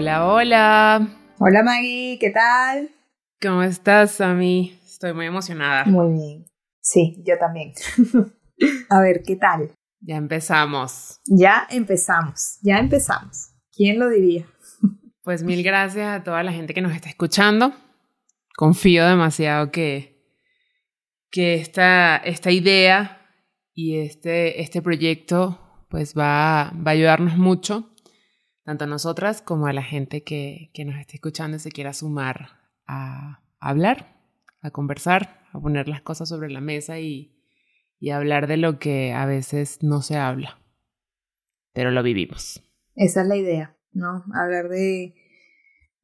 Hola, hola. Hola Maggie, ¿qué tal? ¿Cómo estás, Sami? Estoy muy emocionada. Muy bien. Sí, yo también. a ver, ¿qué tal? Ya empezamos. Ya empezamos, ya empezamos. ¿Quién lo diría? Pues mil gracias a toda la gente que nos está escuchando. Confío demasiado que, que esta, esta idea y este, este proyecto pues va, va a ayudarnos mucho tanto a nosotras como a la gente que, que nos esté escuchando y se quiera sumar a, hablar, a conversar, a poner las cosas sobre la mesa y, y hablar de lo que a veces no se habla, pero lo vivimos. Esa es la idea, ¿no? Hablar de,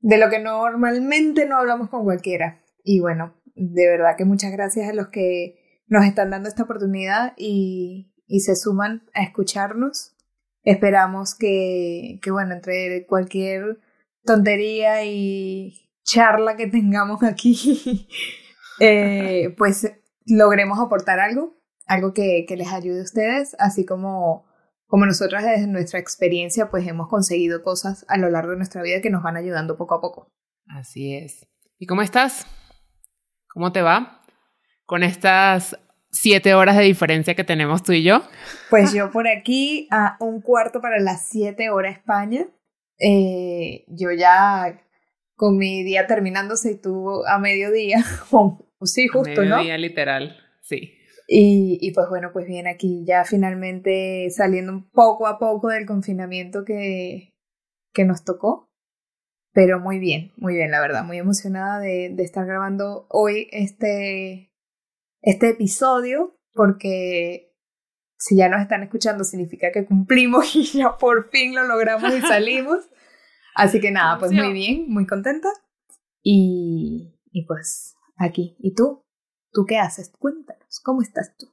de lo que normalmente no hablamos con cualquiera. Y bueno, de verdad que muchas gracias a los que nos están dando esta oportunidad y, y se suman a escucharnos Esperamos que, que, bueno, entre cualquier tontería y charla que tengamos aquí, eh, pues logremos aportar algo, algo que, que les ayude a ustedes, así como, como nosotros desde nuestra experiencia, pues hemos conseguido cosas a lo largo de nuestra vida que nos van ayudando poco a poco. Así es. ¿Y cómo estás? ¿Cómo te va? Con estas siete horas de diferencia que tenemos tú y yo. Pues yo por aquí a un cuarto para las siete horas España. Eh, yo ya con mi día terminándose y tú a mediodía. sí, justo, a mediodía, literal, sí. Y, y, pues bueno, pues bien, aquí ya finalmente saliendo un poco a poco del confinamiento que, que nos tocó. Pero muy bien, muy bien, la verdad, muy emocionada de, de estar grabando hoy este, este episodio porque si ya nos están escuchando significa que cumplimos y ya por fin lo logramos y salimos. Así que nada, pues muy bien, muy contenta. Y, y pues aquí. ¿Y tú? ¿Tú qué haces? Cuéntanos, ¿cómo estás tú?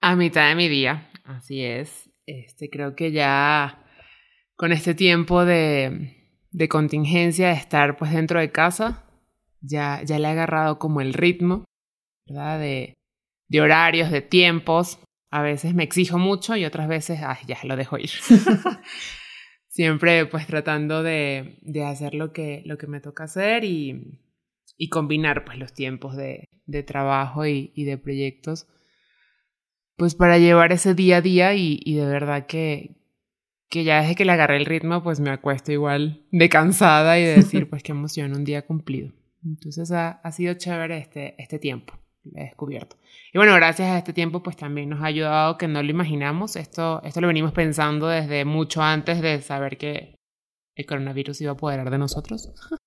A mitad de mi día, así es. Este, creo que ya con este tiempo de, de contingencia, de estar pues dentro de casa, ya, ya le he agarrado como el ritmo ¿verdad? De, de horarios, de tiempos. A veces me exijo mucho y otras veces, ay, ya lo dejo ir. Siempre pues tratando de, de, hacer lo que, lo que me toca hacer y, y combinar pues los tiempos de, de trabajo y, y, de proyectos pues para llevar ese día a día y, y, de verdad que, que ya desde que le agarré el ritmo pues me acuesto igual de cansada y de decir pues qué emoción un día cumplido. Entonces ha, ha sido chévere este, este tiempo he descubierto. Y bueno, gracias a este tiempo pues también nos ha ayudado que no lo imaginamos. Esto, esto lo venimos pensando desde mucho antes de saber que el coronavirus iba a apoderar de nosotros.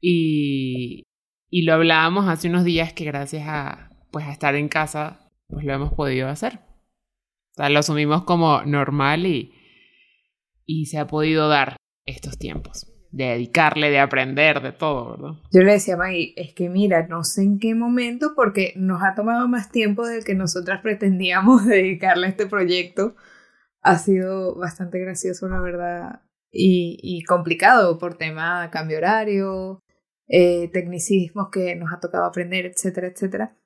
y, y lo hablábamos hace unos días que gracias a, pues, a estar en casa pues lo hemos podido hacer. O sea, lo asumimos como normal y, y se ha podido dar estos tiempos de dedicarle, de aprender, de todo, ¿verdad? Yo le decía a Maggie, es que mira, no sé en qué momento, porque nos ha tomado más tiempo del que nosotras pretendíamos dedicarle a este proyecto. Ha sido bastante gracioso, la verdad, y, y complicado por tema cambio horario, eh, tecnicismos que nos ha tocado aprender, etcétera, etcétera.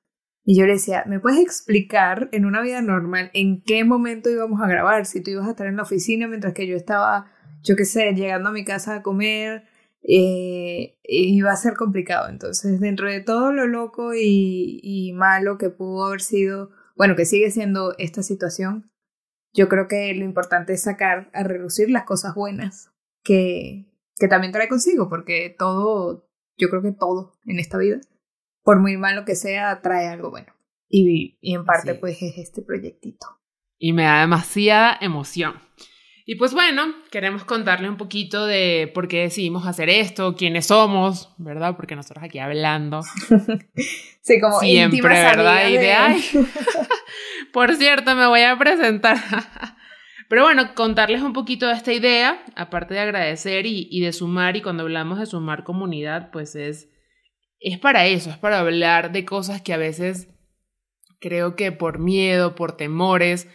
Y yo le decía, ¿me puedes explicar en una vida normal en qué momento íbamos a grabar? Si tú ibas a estar en la oficina mientras que yo estaba yo qué sé, llegando a mi casa a comer, eh, iba a ser complicado. Entonces, dentro de todo lo loco y, y malo que pudo haber sido, bueno, que sigue siendo esta situación, yo creo que lo importante es sacar a reducir las cosas buenas que, que también trae consigo, porque todo, yo creo que todo en esta vida, por muy malo que sea, trae algo bueno. Y, y en parte, sí. pues, es este proyectito. Y me da demasiada emoción. Y pues bueno, queremos contarle un poquito de por qué decidimos hacer esto, quiénes somos, ¿verdad? Porque nosotros aquí hablando. sí, como siempre, ¿verdad? Y de, ay, por cierto, me voy a presentar. Pero bueno, contarles un poquito de esta idea, aparte de agradecer y, y de sumar, y cuando hablamos de sumar comunidad, pues es, es para eso, es para hablar de cosas que a veces creo que por miedo, por temores,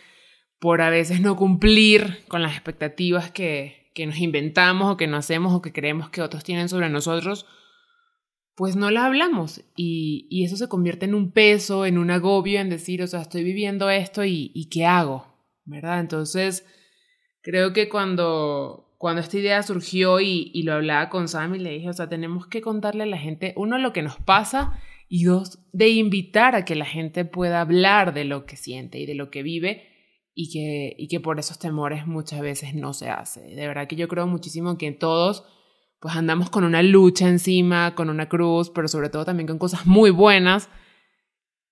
por a veces no cumplir con las expectativas que, que nos inventamos o que no hacemos o que creemos que otros tienen sobre nosotros, pues no la hablamos y, y, eso se convierte en un peso, en un agobio, en decir, o sea, estoy viviendo esto y, y ¿qué hago? ¿verdad? Entonces, creo que cuando, cuando esta idea surgió y, y lo hablaba con Sammy, le dije, o sea, tenemos que contarle a la gente, uno, lo que nos pasa y dos, de invitar a que la gente pueda hablar de lo que siente y de lo que vive y que, y que por esos temores muchas veces no se hace. De verdad que yo creo muchísimo que todos pues andamos con una lucha encima, con una cruz, pero sobre todo también con cosas muy buenas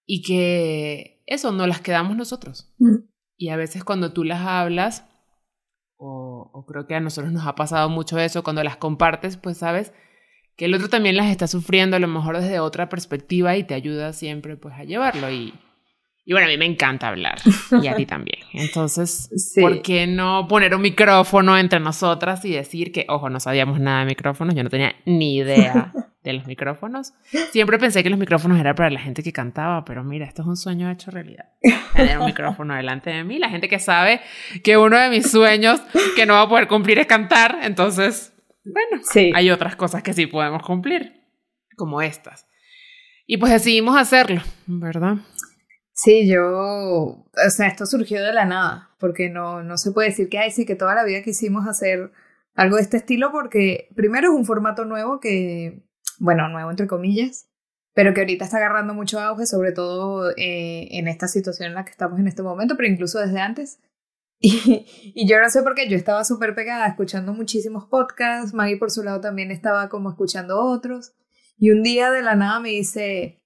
y que eso no las quedamos nosotros. Mm. Y a veces cuando tú las hablas, o, o, creo que a nosotros nos ha pasado mucho eso, cuando las compartes, pues sabes que el otro también las está sufriendo a lo mejor desde otra perspectiva y te ayuda siempre pues a llevarlo. Y, y bueno, a mí me encanta hablar y a ti también. Entonces, sí. ¿por qué no poner un micrófono entre nosotras y decir que, ojo, no sabíamos nada de micrófonos, yo no tenía ni idea de los micrófonos. Siempre pensé que los micrófonos eran para la gente que cantaba, pero mira, esto es un sueño hecho realidad. Tener un micrófono delante de mí, la gente que sabe que uno de mis sueños que no va a poder cumplir es cantar, entonces, bueno, sí. hay otras cosas que sí podemos cumplir, como estas. Y pues decidimos hacerlo, ¿verdad? Sí, yo, o sea, esto surgió de la nada, porque no, no se puede decir que, ay, sí, que toda la vida quisimos hacer algo de este estilo, porque primero es un formato nuevo que, bueno, nuevo entre comillas, pero que ahorita está agarrando mucho auge, sobre todo eh, en esta situación en la que estamos en este momento, pero incluso desde antes. Y, y yo no sé por qué, yo estaba súper pegada escuchando muchísimos podcasts, Maggie por su lado también estaba como escuchando otros, y un día de la nada me dice,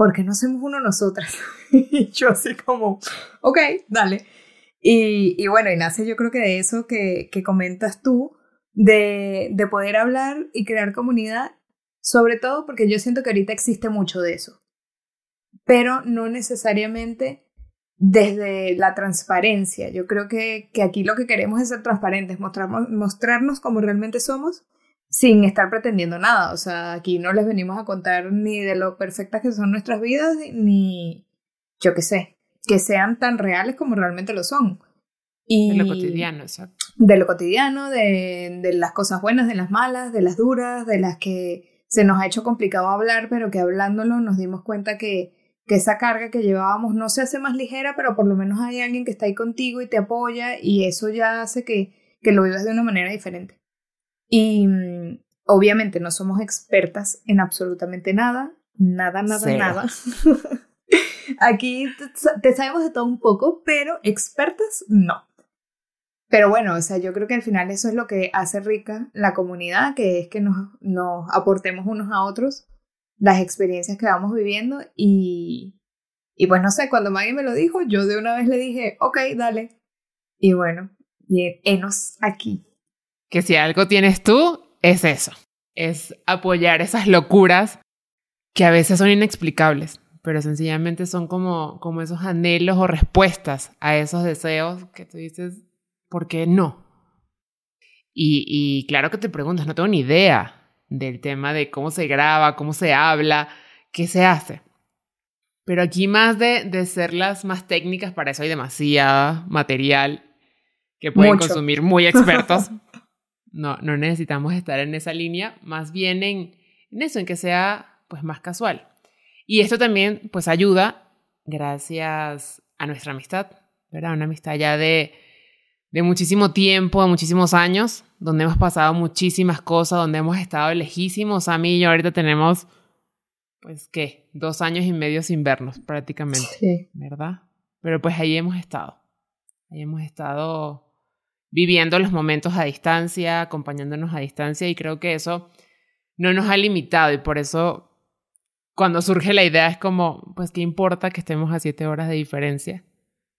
¿por qué no hacemos uno nosotras? y yo así como, ok, dale. Y, y, bueno, y nace yo creo que de eso que, que comentas tú, de, de poder hablar y crear comunidad, sobre todo porque yo siento que ahorita existe mucho de eso, pero no necesariamente desde la transparencia. Yo creo que, que aquí lo que queremos es ser transparentes, mostrarnos, mostrarnos como realmente somos sin estar pretendiendo nada. O sea, aquí no les venimos a contar ni de lo perfectas que son nuestras vidas, ni yo qué sé, que sean tan reales como realmente lo son. Y de lo cotidiano, exacto. De lo cotidiano, de, de las cosas buenas, de las malas, de las duras, de las que se nos ha hecho complicado hablar, pero que hablándolo nos dimos cuenta que, que esa carga que llevábamos no se hace más ligera, pero por lo menos hay alguien que está ahí contigo y te apoya y eso ya hace que, que lo vivas de una manera diferente. Y mm, obviamente no somos expertas en absolutamente nada, nada, nada, Cero. nada. Aquí te sabemos de todo un poco, pero expertas no. Pero bueno, o sea, yo creo que al final eso es lo que hace rica la comunidad, que es que nos, nos aportemos unos a otros las experiencias que vamos viviendo y, y pues no sé, cuando Maggie me lo dijo, yo de una vez le dije, ok, dale. Y bueno, y enos aquí que si algo tienes tú, es eso. Es apoyar esas locuras que a veces son inexplicables, pero sencillamente son como, como esos anhelos o respuestas a esos deseos que tú dices, ¿por qué no? Y, y claro que te preguntas, no tengo ni idea del tema de cómo se graba, cómo se habla, qué se hace. Pero aquí más de, de ser las más técnicas, para eso hay demasiada material que pueden Mucho. consumir muy expertos. No, no necesitamos estar en esa línea, más bien en, en eso, en que sea pues más casual. Y esto también pues ayuda gracias a nuestra amistad, ¿verdad? Una amistad ya de, de muchísimo tiempo, de muchísimos años, donde hemos pasado muchísimas cosas, donde hemos estado lejísimos. A mí y yo ahorita tenemos, pues, ¿qué? Dos años y medio sin vernos prácticamente, sí. ¿verdad? Pero pues ahí hemos estado. Ahí hemos estado viviendo los momentos a distancia, acompañándonos a distancia y creo que eso no nos ha limitado y por eso cuando surge la idea es como, pues qué importa que estemos a siete horas de diferencia,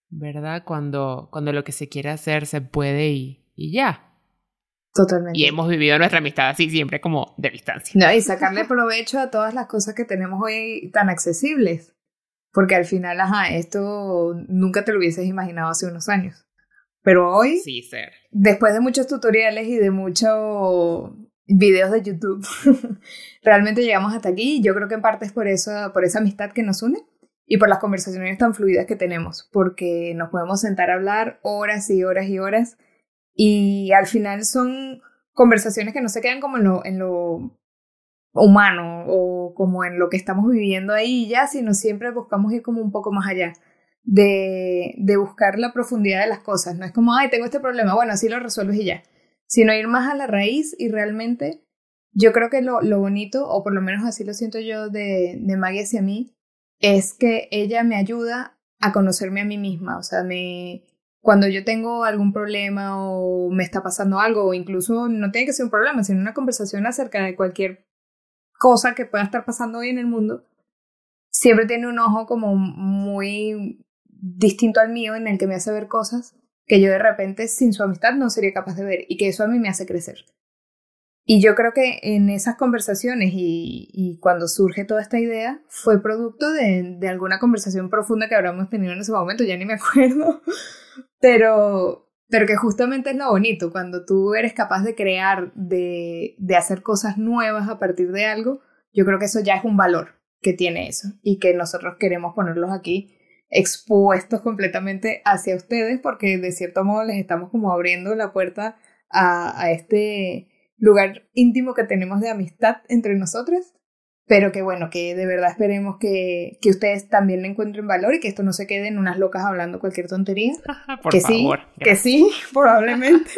¿verdad? Cuando, cuando lo que se quiere hacer se puede y, y ya. Totalmente. Y hemos vivido nuestra amistad así siempre como de distancia. No, y sacarle provecho a todas las cosas que tenemos hoy tan accesibles. Porque al final, ajá, esto nunca te lo hubieses imaginado hace unos años. Pero hoy, sí, ser. después de muchos tutoriales y de muchos videos de YouTube, realmente llegamos hasta aquí. Yo creo que en parte es por, eso, por esa amistad que nos une y por las conversaciones tan fluidas que tenemos, porque nos podemos sentar a hablar horas y horas y horas y al final son conversaciones que no se quedan como en lo, en lo humano o como en lo que estamos viviendo ahí ya, sino siempre buscamos ir como un poco más allá. De, de buscar la profundidad de las cosas. No es como, ay, tengo este problema, bueno, así lo resuelves y ya. Sino ir más a la raíz y realmente yo creo que lo, lo bonito, o por lo menos así lo siento yo de, de Maggie hacia mí, es que ella me ayuda a conocerme a mí misma. O sea, me, cuando yo tengo algún problema o me está pasando algo, o incluso no tiene que ser un problema, sino una conversación acerca de cualquier cosa que pueda estar pasando hoy en el mundo, siempre tiene un ojo como muy distinto al mío en el que me hace ver cosas que yo de repente sin su amistad no sería capaz de ver y que eso a mí me hace crecer. Y yo creo que en esas conversaciones y, cuando surge toda esta idea fue producto de, de, alguna conversación profunda que habríamos tenido en ese momento, ya ni me acuerdo, pero, pero que justamente es lo bonito, cuando tú eres capaz de crear, de, de hacer cosas nuevas a partir de algo, yo creo que eso ya es un valor que tiene eso y que nosotros queremos ponerlos aquí expuestos completamente hacia ustedes porque de cierto modo les estamos como abriendo la puerta a, a este lugar íntimo que tenemos de amistad entre nosotras pero que bueno, que de verdad esperemos que, que, ustedes también le encuentren valor y que esto no se quede en unas locas hablando cualquier tontería. Por que favor. Sí, que sí, probablemente.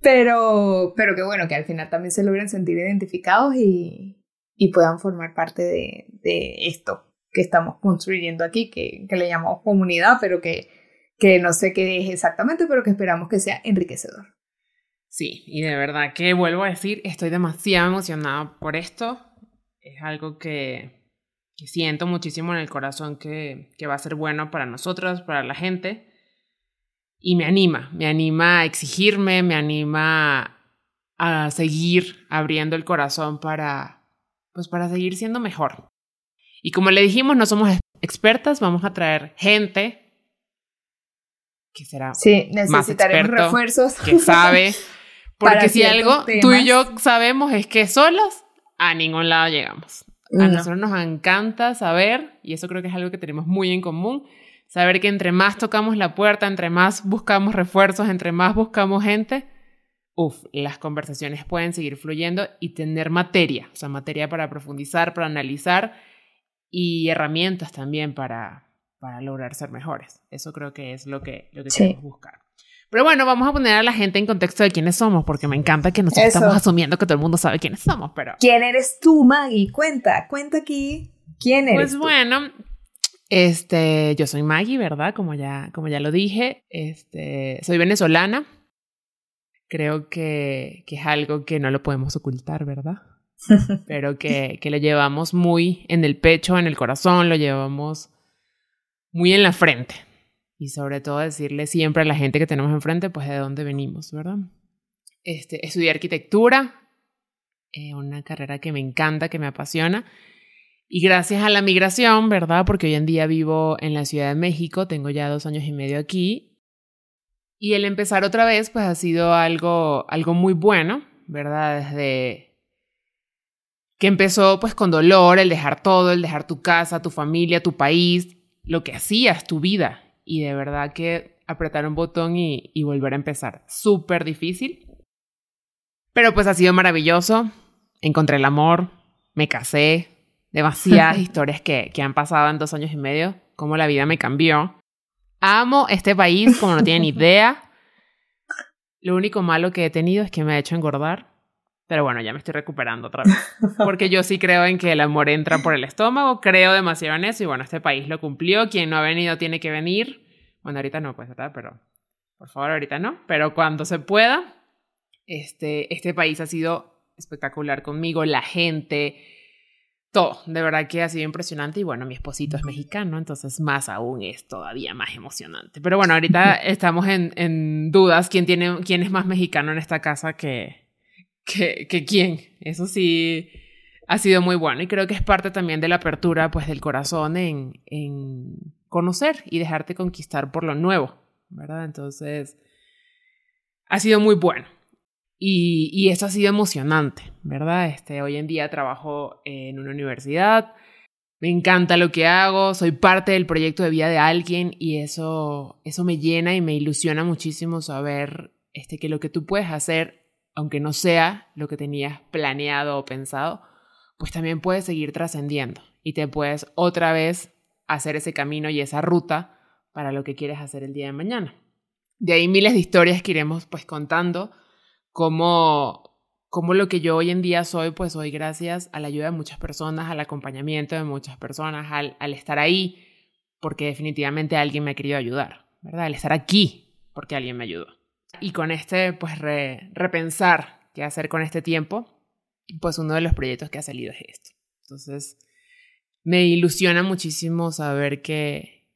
pero, pero que bueno, que al final también se logren sentir identificados y, y puedan formar parte de, de, esto que estamos construyendo aquí, que, que le llamamos comunidad, pero que, que no sé qué es exactamente, pero que esperamos que sea enriquecedor. Sí, y de verdad que vuelvo a decir, estoy demasiado emocionada por esto es algo que, que siento muchísimo en el corazón que, que, va a ser bueno para nosotros, para la gente. Y me anima, me anima a exigirme, me anima a seguir abriendo el corazón para, pues para seguir siendo mejor. Y como le dijimos, no somos expertas, vamos a traer gente que será sí, más experto, refuerzos que sabe. Porque si algo temas. tú y yo sabemos es que solas a ningún lado llegamos. A no. nosotros nos encanta saber, y eso creo que es algo que tenemos muy en común, saber que entre más tocamos la puerta, entre más buscamos refuerzos, entre más buscamos gente, uff, las conversaciones pueden seguir fluyendo y tener materia, o sea, materia para profundizar, para analizar y herramientas también para, para lograr ser mejores. Eso creo que es lo que, lo que sí. queremos buscar. Pero bueno, vamos a poner a la gente en contexto de quiénes somos, porque me encanta que nosotros Eso. estamos asumiendo que todo el mundo sabe quiénes somos, pero... ¿Quién eres tú, Maggie? Cuenta, cuenta aquí. ¿Quién eres Pues tú? bueno, este, yo soy Maggie, ¿verdad? Como ya, como ya lo dije, este, soy venezolana. Creo que, que es algo que no lo podemos ocultar, ¿verdad? Pero que, que lo llevamos muy en el pecho, en el corazón, lo llevamos muy en la frente y sobre todo decirle siempre a la gente que tenemos enfrente, pues de dónde venimos, ¿verdad? Este, estudié arquitectura, eh, una carrera que me encanta, que me apasiona. Y gracias a la migración, ¿verdad? Porque hoy en día vivo en la Ciudad de México, tengo ya dos años y medio aquí. Y el empezar otra vez, pues ha sido algo, algo muy bueno, ¿verdad? Desde que empezó pues con dolor, el dejar todo, el dejar tu casa, tu familia, tu país, lo que hacías, tu vida, y de verdad que apretar un botón y, y volver a empezar. Súper difícil. Pero pues ha sido maravilloso. Encontré el amor, me casé, demasiadas historias que, que han pasado en dos años y medio, cómo la vida me cambió. Amo este país como no tienen idea. Lo único malo que he tenido es que me ha hecho engordar. Pero bueno, ya me estoy recuperando otra vez. Porque yo sí creo en que el amor entra por el estómago, creo demasiado en eso y bueno, este país lo cumplió. Quien no ha venido tiene que venir. Bueno, ahorita no, pues, ¿verdad? Pero por favor, ahorita no. Pero cuando se pueda, este, este país ha sido espectacular conmigo, la gente, todo. De verdad que ha sido impresionante. Y bueno, mi esposito es mexicano, entonces más aún es todavía más emocionante. Pero bueno, ahorita estamos en, en dudas quién, tiene, quién es más mexicano en esta casa que que, quién. Eso sí ha sido muy bueno y creo que es parte también de la apertura pues del corazón en, en conocer y dejarte conquistar por lo nuevo, ¿verdad? Entonces, ha sido muy bueno. Y, y eso ha sido emocionante, ¿verdad? Este, hoy en día trabajo en una universidad, me encanta lo que hago, soy parte del proyecto de vida de alguien y eso, eso me llena y me ilusiona muchísimo saber este, que lo que tú puedes hacer, aunque no sea lo que tenías planeado o pensado, pues también puedes seguir trascendiendo y te puedes otra vez hacer ese camino y esa ruta para lo que quieres hacer el día de mañana. De ahí miles de historias que iremos pues contando, como, como lo que yo hoy en día soy, pues hoy gracias a la ayuda de muchas personas, al acompañamiento de muchas personas, al, al estar ahí, porque definitivamente alguien me ha querido ayudar, ¿verdad? Al estar aquí, porque alguien me ayudó. Y con este, pues repensar qué hacer con este tiempo, pues uno de los proyectos que ha salido es esto. Entonces, me ilusiona muchísimo saber que,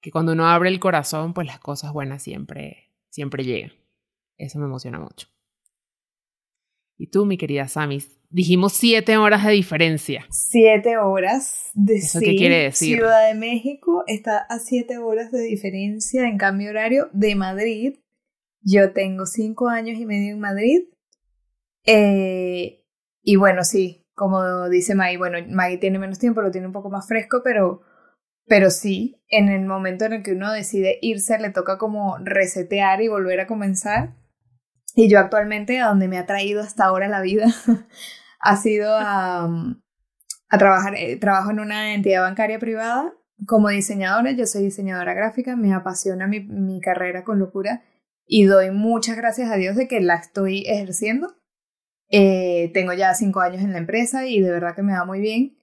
que cuando uno abre el corazón, pues las cosas buenas siempre, siempre llegan. Eso me emociona mucho. Y tú, mi querida Sami, dijimos siete horas de diferencia. Siete horas de ¿Eso qué quiere decir? Ciudad de México está a siete horas de diferencia en cambio horario de Madrid. Yo tengo cinco años y medio en Madrid. Eh, y bueno, sí, como dice Maggie, bueno, Maggie tiene menos tiempo, lo tiene un poco más fresco, pero, pero sí, en el momento en el que uno decide irse, le toca como resetear y volver a comenzar. Y yo actualmente, a donde me ha traído hasta ahora la vida, ha sido a, trabajar, eh, trabajo en una entidad bancaria privada como diseñadora, yo soy diseñadora gráfica, me apasiona mi, mi carrera con locura y doy muchas gracias a Dios de que la estoy ejerciendo eh, tengo ya cinco años en la empresa y de verdad que me va muy bien.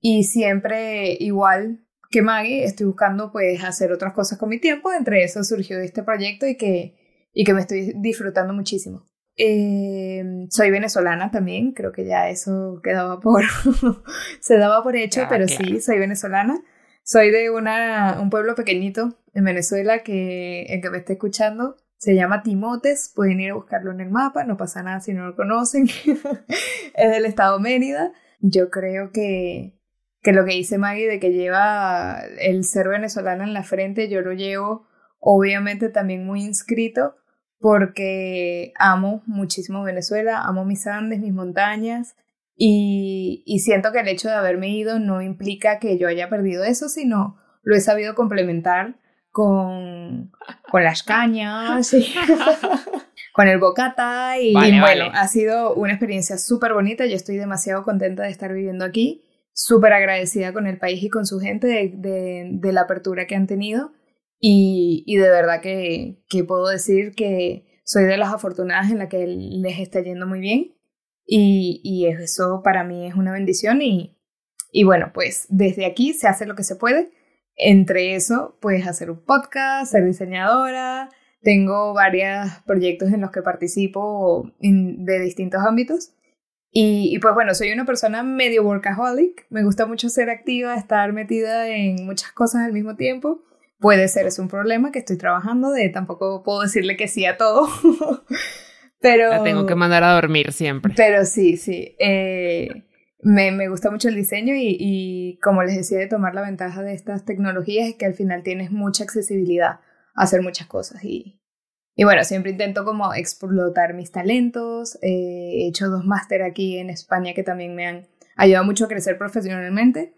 Y siempre igual que Maggie, estoy buscando pues hacer otras cosas con mi tiempo. Entre eso surgió este proyecto y que, y que me estoy disfrutando muchísimo. Eh, soy venezolana también, creo que ya eso quedaba por, se daba por hecho, pero sí, soy venezolana. Soy de una, un pueblo pequeñito en Venezuela que el que me esté escuchando se llama Timotes, pueden ir a buscarlo en el mapa, no pasa nada si no lo conocen. es del estado Mérida. Yo creo que, que lo que dice Maggie de que lleva el ser venezolano en la frente, yo lo llevo obviamente también muy inscrito porque amo muchísimo Venezuela, amo mis Andes, mis montañas y, y siento que el hecho de haberme ido no implica que yo haya perdido eso, sino lo he sabido complementar con, con las cañas, con el bocata y, bueno, ha sido una experiencia súper bonita. Yo estoy demasiado contenta de estar viviendo aquí, súper agradecida con el país y con su gente de, de, la apertura que han tenido. Y, y de verdad que, que, puedo decir que soy de las afortunadas en la que les está yendo muy bien. Y, y eso para mí es una bendición y, y bueno, pues desde aquí se hace lo que se puede entre eso, puedes hacer un podcast, ser diseñadora. Tengo varios proyectos en los que participo de distintos ámbitos. Y, y, pues bueno, soy una persona medio workaholic. Me gusta mucho ser activa, estar metida en muchas cosas al mismo tiempo. Puede ser, es un problema que estoy trabajando de tampoco puedo decirle que sí a todo. pero... La tengo que mandar a dormir siempre. Pero sí, sí. Eh, me, me, gusta mucho el diseño y, y, como les decía, de tomar la ventaja de estas tecnologías es que al final tienes mucha accesibilidad a hacer muchas cosas y, y bueno, siempre intento como explotar mis talentos. Eh, he hecho dos máster aquí en España que también me han ayudado mucho a crecer profesionalmente.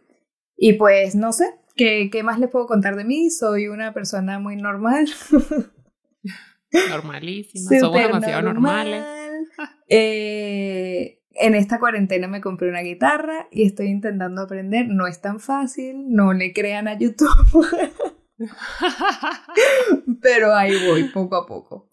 Y pues no sé, ¿qué, qué más les puedo contar de mí? Soy una persona muy normal. Normalísima, somos demasiado normales. Eh, en esta cuarentena me compré una guitarra y estoy intentando aprender. No es tan fácil, no le crean a YouTube. Pero ahí voy, poco a poco.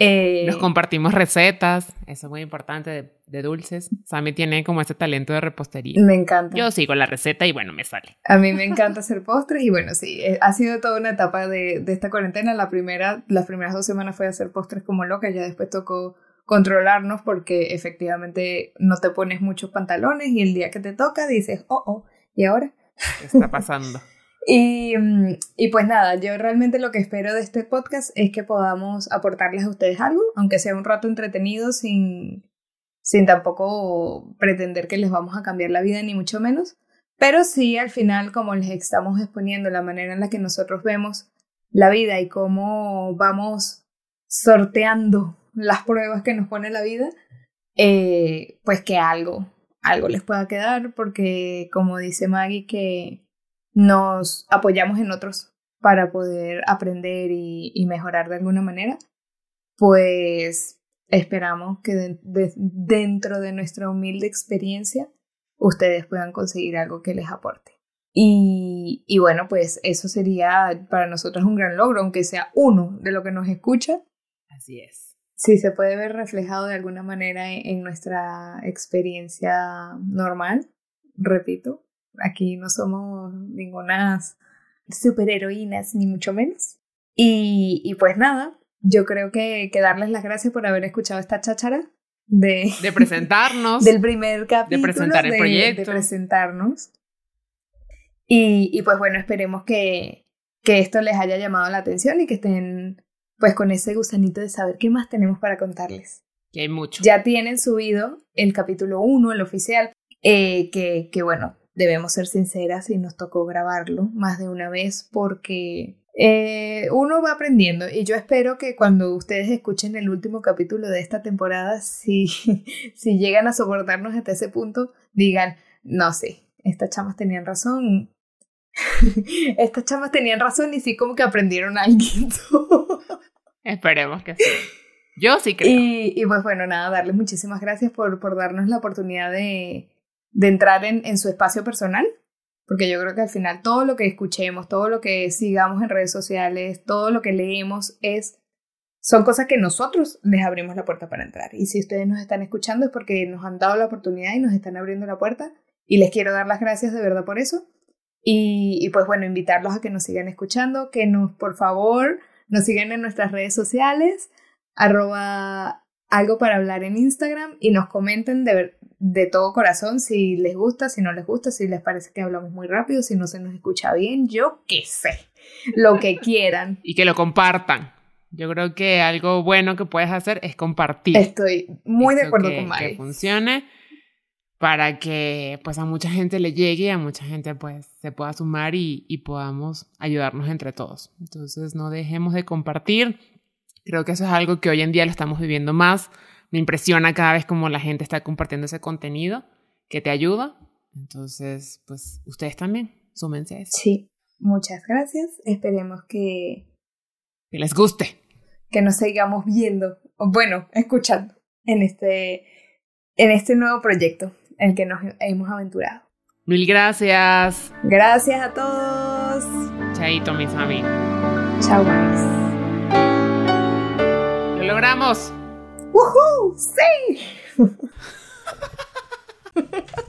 Eh, Nos compartimos recetas, eso es muy importante, de, dulces. Sammy tiene como ese talento de repostería. Me encanta. Yo sigo la receta y bueno, me sale. A mí me encanta hacer postres y bueno, sí, eh, ha sido toda una etapa de, de esta cuarentena. La primera, las primeras dos semanas fue hacer postres como loca, ya después tocó controlarnos porque efectivamente no te pones muchos pantalones y el día que te toca dices, oh, oh, ¿y ahora? ¿Qué está pasando? y, y pues nada, yo realmente lo que espero de este podcast es que podamos aportarles a ustedes algo, aunque sea un rato entretenido sin, sin tampoco pretender que les vamos a cambiar la vida ni mucho menos, pero sí al final como les estamos exponiendo la manera en la que nosotros vemos la vida y cómo vamos sorteando las pruebas que nos pone la vida, eh, pues que algo, algo les pueda quedar, porque como dice Maggie, que nos apoyamos en otros para poder aprender y, mejorar de alguna manera, pues esperamos que dentro de nuestra humilde experiencia ustedes puedan conseguir algo que les aporte. Y, y, bueno, pues eso sería para nosotros un gran logro, aunque sea uno de lo que nos escucha. Así es. Sí, se puede ver reflejado de alguna manera en, nuestra experiencia normal. Repito, aquí no somos ningunas superheroínas, ni mucho menos. Y, y pues nada, yo creo que, que darles las gracias por haber escuchado esta cháchara de, de presentarnos. del primer capítulo. De presentar el proyecto. De presentarnos. Y, y pues bueno, esperemos que, que esto les haya llamado la atención y que estén pues con ese gusanito de saber qué más tenemos para contarles. Que hay mucho. Ya tienen subido el capítulo 1, el oficial, eh, que, que bueno, debemos ser sinceras y nos tocó grabarlo más de una vez porque eh, uno va aprendiendo y yo espero que cuando ustedes escuchen el último capítulo de esta temporada, si, si llegan a soportarnos hasta ese punto, digan, no sé, estas chamas tenían razón. estas chamas tenían razón y sí como que aprendieron algo. Esperemos que sí. Yo sí creo. Y, y pues bueno, nada, darles muchísimas gracias por, por darnos la oportunidad de, de entrar en, en su espacio personal, porque yo creo que al final todo lo que escuchemos, todo lo que sigamos en redes sociales, todo lo que leemos es son cosas que nosotros les abrimos la puerta para entrar. Y si ustedes nos están escuchando es porque nos han dado la oportunidad y nos están abriendo la puerta. Y les quiero dar las gracias de verdad por eso. Y, y pues bueno, invitarlos a que nos sigan escuchando, que nos, por favor, nos sigan en nuestras redes sociales, arroba algo para hablar en Instagram y nos comenten de, de todo corazón si les gusta, si no les gusta, si les parece que hablamos muy rápido, si no se nos escucha bien, yo qué sé, lo que quieran. y que lo compartan. Yo creo que algo bueno que puedes hacer es compartir. Estoy muy de acuerdo con Mari. Que funcione para que pues a mucha gente le llegue y a mucha gente pues se pueda sumar y, y podamos ayudarnos entre todos. Entonces no dejemos de compartir. Creo que eso es algo que hoy en día lo estamos viviendo más. Me impresiona cada vez como la gente está compartiendo ese contenido que te ayuda. Entonces, pues ustedes también, súmense a eso. Sí, muchas gracias. Esperemos que... Que les guste. Que nos sigamos viendo, o bueno, escuchando en este, en este nuevo proyecto el que nos hemos aventurado. Mil gracias. Gracias a todos. Chaito, mis mami. Chao, Lo logramos. ¡Woohoo! ¡Sí!